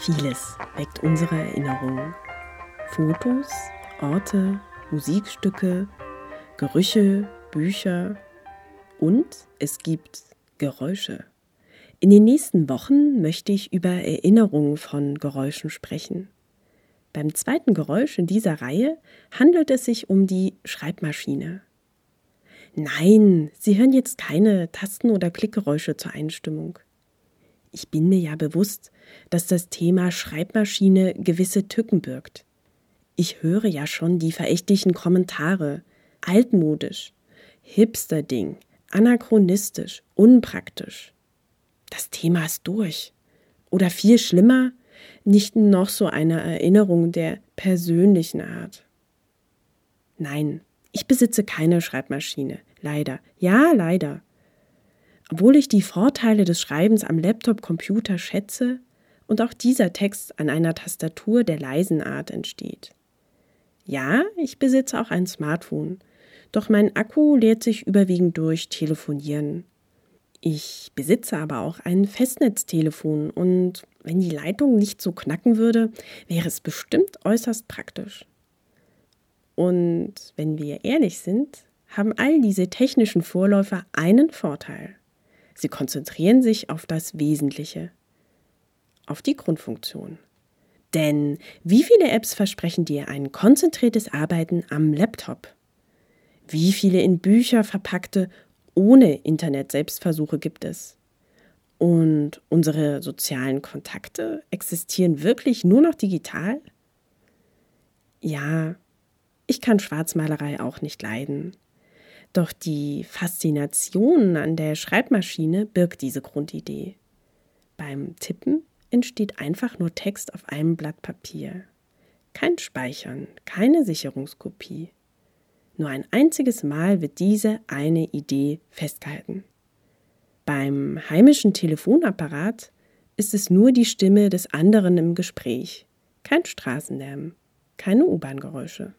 Vieles weckt unsere Erinnerungen. Fotos, Orte, Musikstücke, Gerüche, Bücher und es gibt Geräusche. In den nächsten Wochen möchte ich über Erinnerungen von Geräuschen sprechen. Beim zweiten Geräusch in dieser Reihe handelt es sich um die Schreibmaschine. Nein, Sie hören jetzt keine Tasten- oder Klickgeräusche zur Einstimmung. Ich bin mir ja bewusst, dass das Thema Schreibmaschine gewisse Tücken birgt. Ich höre ja schon die verächtlichen Kommentare. Altmodisch, Hipster-Ding, anachronistisch, unpraktisch. Das Thema ist durch. Oder viel schlimmer, nicht noch so eine Erinnerung der persönlichen Art. Nein, ich besitze keine Schreibmaschine. Leider. Ja, leider. Obwohl ich die Vorteile des Schreibens am Laptop-Computer schätze und auch dieser Text an einer Tastatur der leisen Art entsteht. Ja, ich besitze auch ein Smartphone, doch mein Akku leert sich überwiegend durch Telefonieren. Ich besitze aber auch ein Festnetztelefon und wenn die Leitung nicht so knacken würde, wäre es bestimmt äußerst praktisch. Und wenn wir ehrlich sind, haben all diese technischen Vorläufer einen Vorteil. Sie konzentrieren sich auf das Wesentliche, auf die Grundfunktion. Denn wie viele Apps versprechen dir ein konzentriertes Arbeiten am Laptop? Wie viele in Bücher verpackte ohne Internet-Selbstversuche gibt es? Und unsere sozialen Kontakte existieren wirklich nur noch digital? Ja, ich kann Schwarzmalerei auch nicht leiden. Doch die Faszination an der Schreibmaschine birgt diese Grundidee. Beim Tippen entsteht einfach nur Text auf einem Blatt Papier. Kein Speichern, keine Sicherungskopie. Nur ein einziges Mal wird diese eine Idee festgehalten. Beim heimischen Telefonapparat ist es nur die Stimme des anderen im Gespräch, kein Straßenlärm, keine U-Bahn-Geräusche.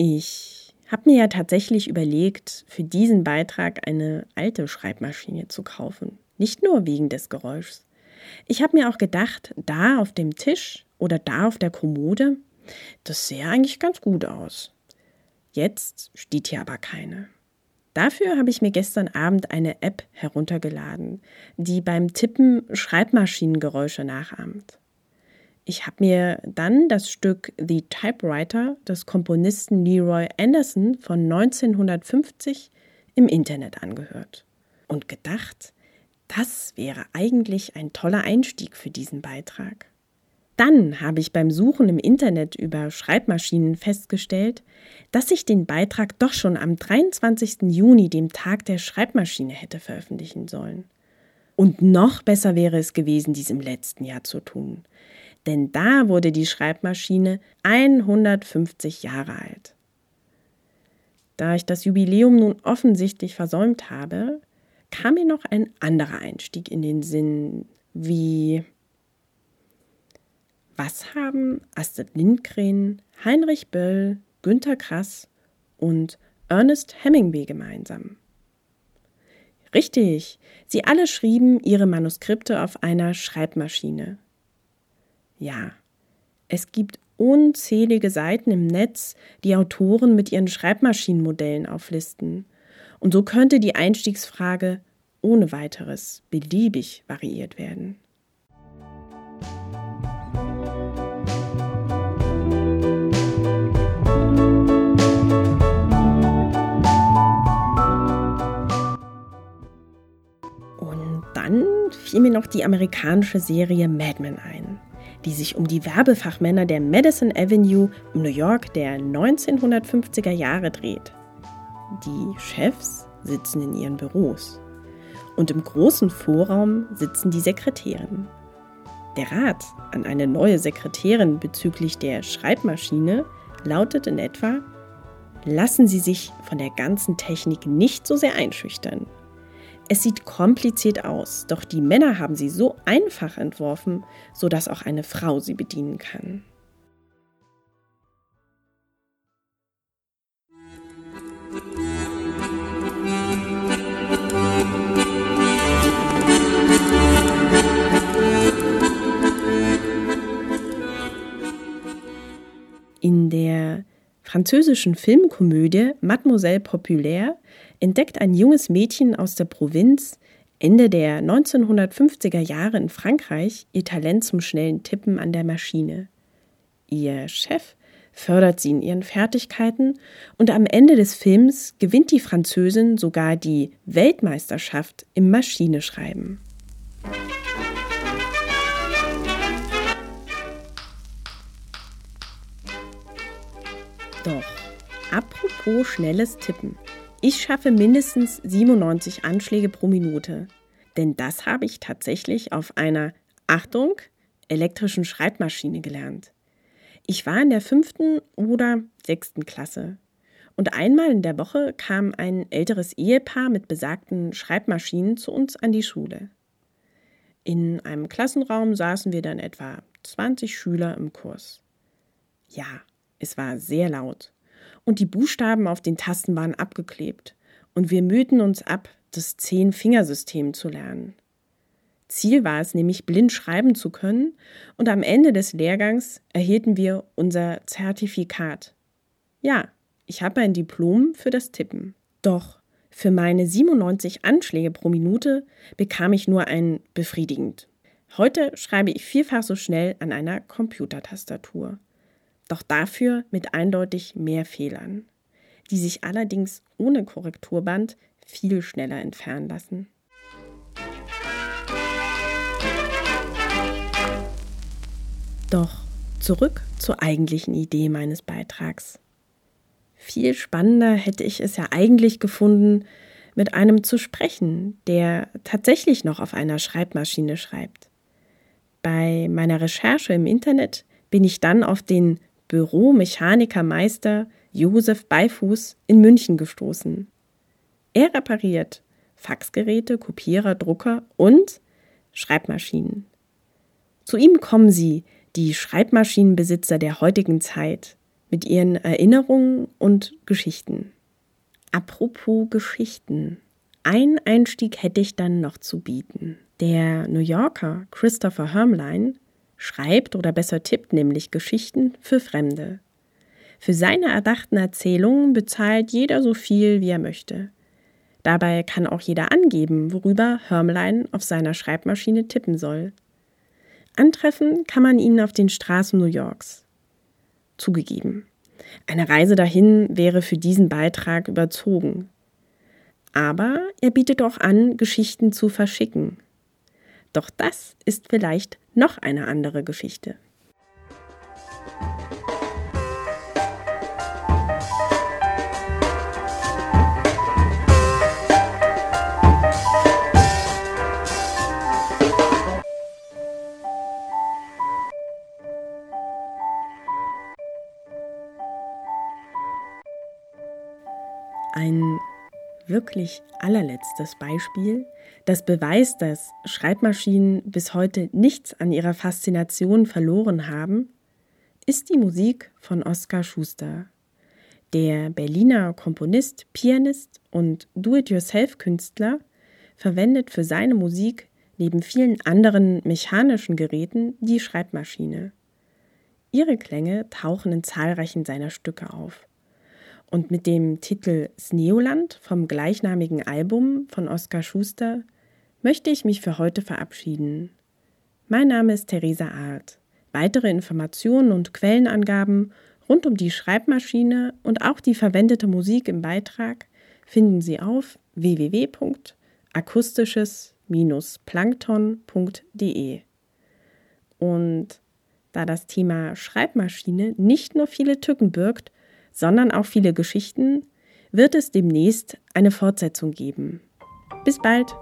Ich habe mir ja tatsächlich überlegt, für diesen Beitrag eine alte Schreibmaschine zu kaufen. Nicht nur wegen des Geräuschs. Ich habe mir auch gedacht, da auf dem Tisch oder da auf der Kommode, das sähe eigentlich ganz gut aus. Jetzt steht hier aber keine. Dafür habe ich mir gestern Abend eine App heruntergeladen, die beim Tippen Schreibmaschinengeräusche nachahmt. Ich habe mir dann das Stück The Typewriter des Komponisten Leroy Anderson von 1950 im Internet angehört und gedacht, das wäre eigentlich ein toller Einstieg für diesen Beitrag. Dann habe ich beim Suchen im Internet über Schreibmaschinen festgestellt, dass ich den Beitrag doch schon am 23. Juni, dem Tag der Schreibmaschine, hätte veröffentlichen sollen. Und noch besser wäre es gewesen, dies im letzten Jahr zu tun denn da wurde die Schreibmaschine 150 Jahre alt. Da ich das Jubiläum nun offensichtlich versäumt habe, kam mir noch ein anderer Einstieg in den Sinn, wie was haben Astrid Lindgren, Heinrich Böll, Günter Krass und Ernest Hemingway gemeinsam? Richtig, sie alle schrieben ihre Manuskripte auf einer Schreibmaschine. Ja, es gibt unzählige Seiten im Netz, die Autoren mit ihren Schreibmaschinenmodellen auflisten. Und so könnte die Einstiegsfrage ohne weiteres beliebig variiert werden. Und dann fiel mir noch die amerikanische Serie Mad Men ein die sich um die Werbefachmänner der Madison Avenue in New York der 1950er Jahre dreht. Die Chefs sitzen in ihren Büros und im großen Vorraum sitzen die Sekretärinnen. Der Rat an eine neue Sekretärin bezüglich der Schreibmaschine lautet in etwa, lassen Sie sich von der ganzen Technik nicht so sehr einschüchtern. Es sieht kompliziert aus, doch die Männer haben sie so einfach entworfen, sodass auch eine Frau sie bedienen kann. In der französischen Filmkomödie Mademoiselle Populaire entdeckt ein junges Mädchen aus der Provinz Ende der 1950er Jahre in Frankreich ihr Talent zum schnellen Tippen an der Maschine. Ihr Chef fördert sie in ihren Fertigkeiten und am Ende des Films gewinnt die Französin sogar die Weltmeisterschaft im Maschineschreiben. Doch, apropos schnelles Tippen. Ich schaffe mindestens 97 Anschläge pro Minute. Denn das habe ich tatsächlich auf einer, Achtung, elektrischen Schreibmaschine gelernt. Ich war in der fünften oder sechsten Klasse. Und einmal in der Woche kam ein älteres Ehepaar mit besagten Schreibmaschinen zu uns an die Schule. In einem Klassenraum saßen wir dann etwa 20 Schüler im Kurs. Ja, es war sehr laut. Und die Buchstaben auf den Tasten waren abgeklebt. Und wir mühten uns ab, das Zehn-Fingersystem zu lernen. Ziel war es nämlich, blind schreiben zu können und am Ende des Lehrgangs erhielten wir unser Zertifikat. Ja, ich habe ein Diplom für das Tippen. Doch für meine 97 Anschläge pro Minute bekam ich nur ein befriedigend. Heute schreibe ich vierfach so schnell an einer Computertastatur. Doch dafür mit eindeutig mehr Fehlern, die sich allerdings ohne Korrekturband viel schneller entfernen lassen. Doch zurück zur eigentlichen Idee meines Beitrags. Viel spannender hätte ich es ja eigentlich gefunden, mit einem zu sprechen, der tatsächlich noch auf einer Schreibmaschine schreibt. Bei meiner Recherche im Internet bin ich dann auf den Büromechanikermeister Josef Beifuß in München gestoßen. Er repariert Faxgeräte, Kopierer, Drucker und Schreibmaschinen. Zu ihm kommen Sie, die Schreibmaschinenbesitzer der heutigen Zeit mit ihren Erinnerungen und Geschichten. Apropos Geschichten. Ein Einstieg hätte ich dann noch zu bieten. Der New Yorker Christopher Hermline schreibt oder besser tippt nämlich Geschichten für Fremde. Für seine erdachten Erzählungen bezahlt jeder so viel, wie er möchte. Dabei kann auch jeder angeben, worüber Hermline auf seiner Schreibmaschine tippen soll. Antreffen kann man ihn auf den Straßen New Yorks. Zugegeben. Eine Reise dahin wäre für diesen Beitrag überzogen. Aber er bietet auch an, Geschichten zu verschicken. Doch das ist vielleicht noch eine andere Geschichte. Ein wirklich allerletztes Beispiel, das beweist, dass Schreibmaschinen bis heute nichts an ihrer Faszination verloren haben, ist die Musik von Oskar Schuster. Der Berliner Komponist, Pianist und Do-it-yourself-Künstler verwendet für seine Musik neben vielen anderen mechanischen Geräten die Schreibmaschine. Ihre Klänge tauchen in zahlreichen seiner Stücke auf. Und mit dem Titel Sneoland vom gleichnamigen Album von Oskar Schuster möchte ich mich für heute verabschieden. Mein Name ist Theresa Art. Weitere Informationen und Quellenangaben rund um die Schreibmaschine und auch die verwendete Musik im Beitrag finden Sie auf www.akustisches-plankton.de. Und da das Thema Schreibmaschine nicht nur viele Tücken birgt, sondern auch viele Geschichten, wird es demnächst eine Fortsetzung geben. Bis bald!